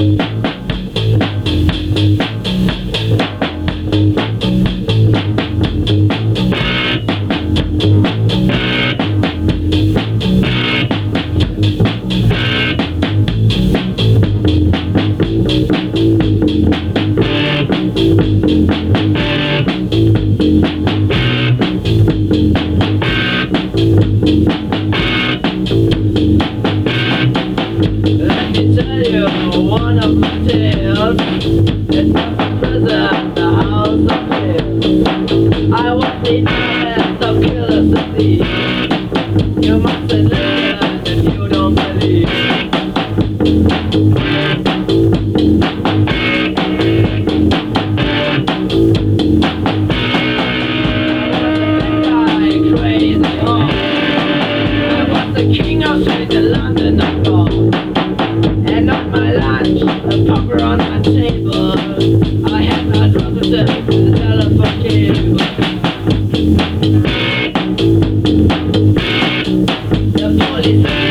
Let you one of my The